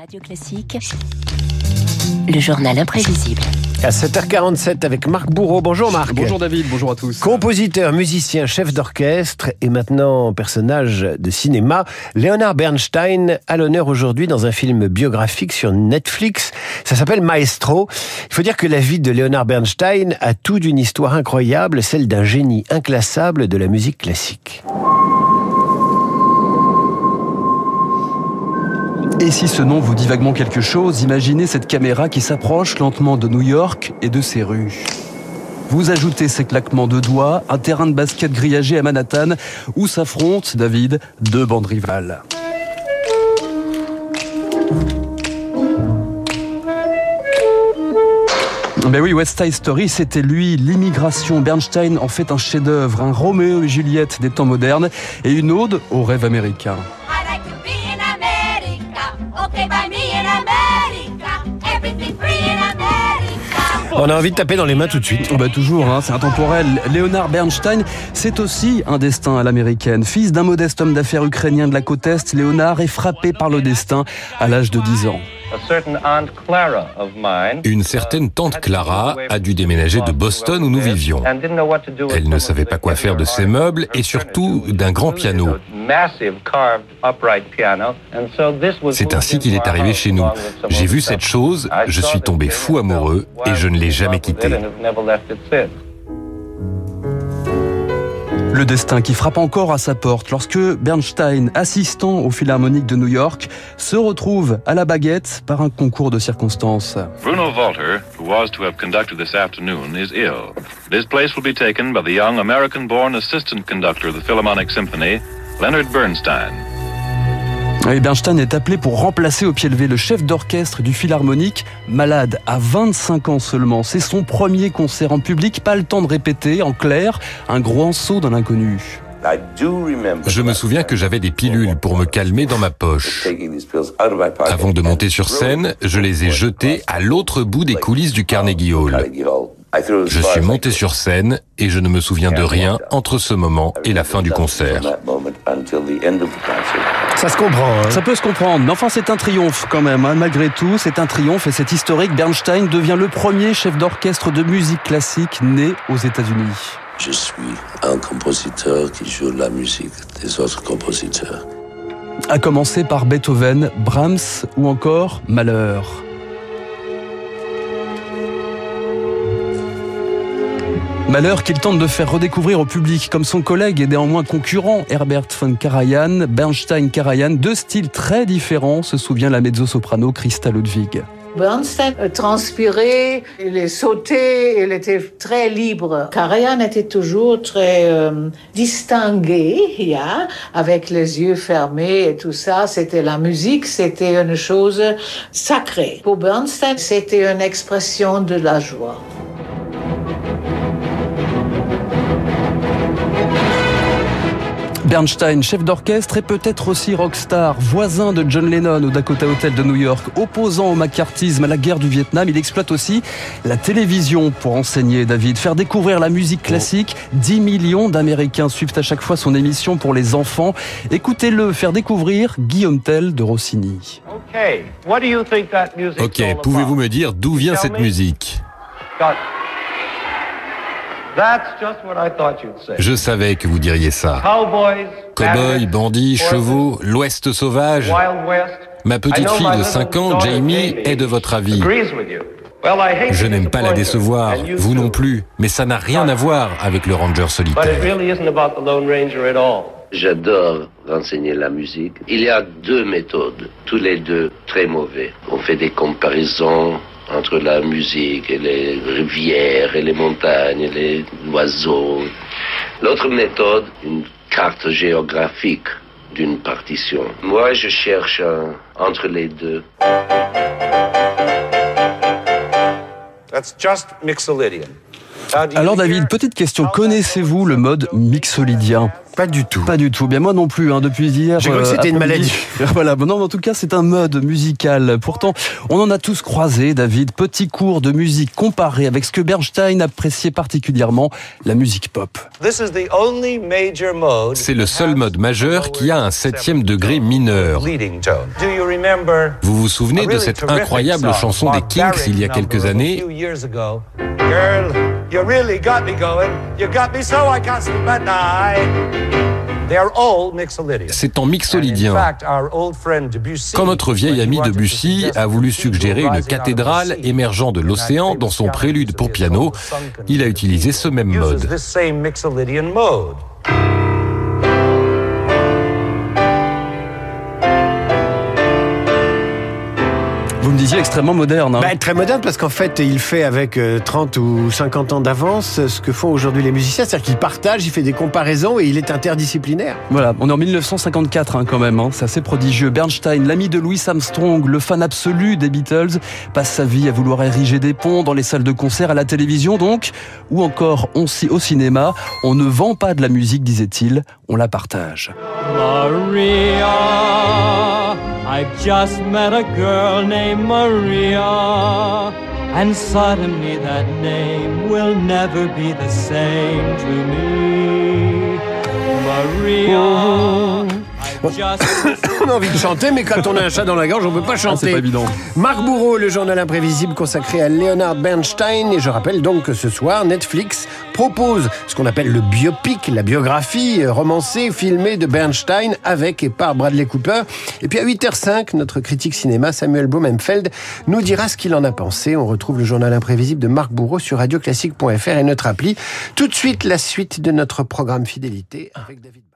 Radio Classique, le journal imprévisible. À 7h47 avec Marc Bourreau. Bonjour Marc. Bonjour David, bonjour à tous. Compositeur, musicien, chef d'orchestre et maintenant personnage de cinéma, Leonard Bernstein à l'honneur aujourd'hui dans un film biographique sur Netflix. Ça s'appelle Maestro. Il faut dire que la vie de Leonard Bernstein a tout d'une histoire incroyable, celle d'un génie inclassable de la musique classique. Et si ce nom vous dit vaguement quelque chose, imaginez cette caméra qui s'approche lentement de New York et de ses rues. Vous ajoutez ces claquements de doigts, un terrain de basket grillagé à Manhattan où s'affrontent, David, deux bandes rivales. Ben oui, West Side Story, c'était lui, l'immigration. Bernstein en fait un chef-d'œuvre, un Roméo et Juliette des temps modernes et une ode au rêve américain. On a envie de taper dans les mains tout de suite. Bah toujours, hein, c'est intemporel. Leonard Bernstein, c'est aussi un destin à l'américaine. Fils d'un modeste homme d'affaires ukrainien de la côte Est, Léonard est frappé par le destin à l'âge de 10 ans. Une certaine tante Clara a dû déménager de Boston où nous vivions. Elle ne savait pas quoi faire de ses meubles et surtout d'un grand piano. C'est ainsi qu'il est arrivé chez nous. J'ai vu cette chose, je suis tombé fou amoureux et je ne l'ai jamais quitté. Le destin qui frappe encore à sa porte lorsque Bernstein, assistant au Philharmonique de New York, se retrouve à la baguette par un concours de circonstances. Bruno Walter, who was to have conducted this afternoon, is ill. This place will be taken by the young American-born assistant conductor of the Philharmonic Symphony, Leonard Bernstein. Et Bernstein est appelé pour remplacer au pied levé le chef d'orchestre du Philharmonique, malade à 25 ans seulement. C'est son premier concert en public, pas le temps de répéter, en clair, un grand saut dans l'inconnu. Je me souviens que j'avais des pilules pour me calmer dans ma poche. Avant de monter sur scène, je les ai jetées à l'autre bout des coulisses du Carnegie Hall. Je suis monté sur scène et je ne me souviens de rien entre ce moment et la fin du concert. Ça se comprend. Hein Ça peut se comprendre, mais enfin c'est un triomphe quand même. Hein. Malgré tout, c'est un triomphe et c'est historique. Bernstein devient le premier chef d'orchestre de musique classique né aux États-Unis. Je suis un compositeur qui joue la musique des autres compositeurs. À commencer par Beethoven, Brahms ou encore Mahler. Malheur qu'il tente de faire redécouvrir au public, comme son collègue et néanmoins concurrent Herbert von Karajan, Bernstein-Karajan, deux styles très différents, se souvient la mezzo-soprano Christa Ludwig. Bernstein transpirait, il sauté, il était très libre. Karajan était toujours très euh, distingué, avec les yeux fermés et tout ça. C'était la musique, c'était une chose sacrée. Pour Bernstein, c'était une expression de la joie. Bernstein, chef d'orchestre et peut-être aussi rockstar, voisin de John Lennon au Dakota Hotel de New York, opposant au macartisme, à la guerre du Vietnam, il exploite aussi la télévision pour enseigner David, faire découvrir la musique classique. 10 millions d'Américains suivent à chaque fois son émission pour les enfants. Écoutez-le faire découvrir Guillaume Tell de Rossini. Ok, pouvez-vous me dire d'où vient cette musique? Je savais que vous diriez ça. Cowboys, bandits, chevaux, l'Ouest sauvage. Ma petite fille de 5 ans, Jamie, est de votre avis. Je n'aime pas la décevoir, vous non plus, mais ça n'a rien à voir avec le ranger solitaire. J'adore renseigner la musique. Il y a deux méthodes, tous les deux très mauvais. On fait des comparaisons entre la musique et les rivières et les montagnes et les oiseaux. L'autre méthode, une carte géographique d'une partition. Moi, je cherche un, entre les deux. That's just mixolydian. Alors David, petite question, connaissez-vous le mode mixolydien? Pas du tout. Pas du tout. Bien moi non plus. Hein, depuis hier. J'ai cru que c'était une maladie. voilà. Bon, non, en tout cas, c'est un mode musical. Pourtant, on en a tous croisé. David, petit cours de musique comparé avec ce que Bernstein appréciait particulièrement, la musique pop. C'est le seul mode majeur qui a un septième degré mineur. Vous vous souvenez de cette incroyable chanson des Kings il y a quelques années? C'est en mixolydien. Quand notre vieil ami Debussy a voulu suggérer une cathédrale émergeant de l'océan dans son prélude pour piano, il a utilisé ce même mode. Extrêmement moderne. Hein. Bah, très moderne parce qu'en fait, il fait avec 30 euh, ou 50 ans d'avance ce que font aujourd'hui les musiciens. C'est-à-dire qu'il partage, il fait des comparaisons et il est interdisciplinaire. Voilà, on est en 1954 hein, quand même. Hein. C'est assez prodigieux. Bernstein, l'ami de Louis Armstrong, le fan absolu des Beatles, passe sa vie à vouloir ériger des ponts dans les salles de concert, à la télévision donc, ou encore on, au cinéma. On ne vend pas de la musique, disait-il, on la partage. Maria. I just met a girl named Maria, and suddenly that name will never be the same to me. Maria. On a envie de chanter, mais quand on a un chat dans la gorge, on peut pas ah, chanter. c'est pas évident. Marc Bourreau, le journal imprévisible consacré à Leonard Bernstein. Et je rappelle donc que ce soir, Netflix propose ce qu'on appelle le biopic, la biographie romancée, filmée de Bernstein avec et par Bradley Cooper. Et puis à 8h05, notre critique cinéma Samuel Blumenfeld nous dira ce qu'il en a pensé. On retrouve le journal imprévisible de Marc Bourreau sur radioclassique.fr et notre appli. Tout de suite, la suite de notre programme Fidélité avec David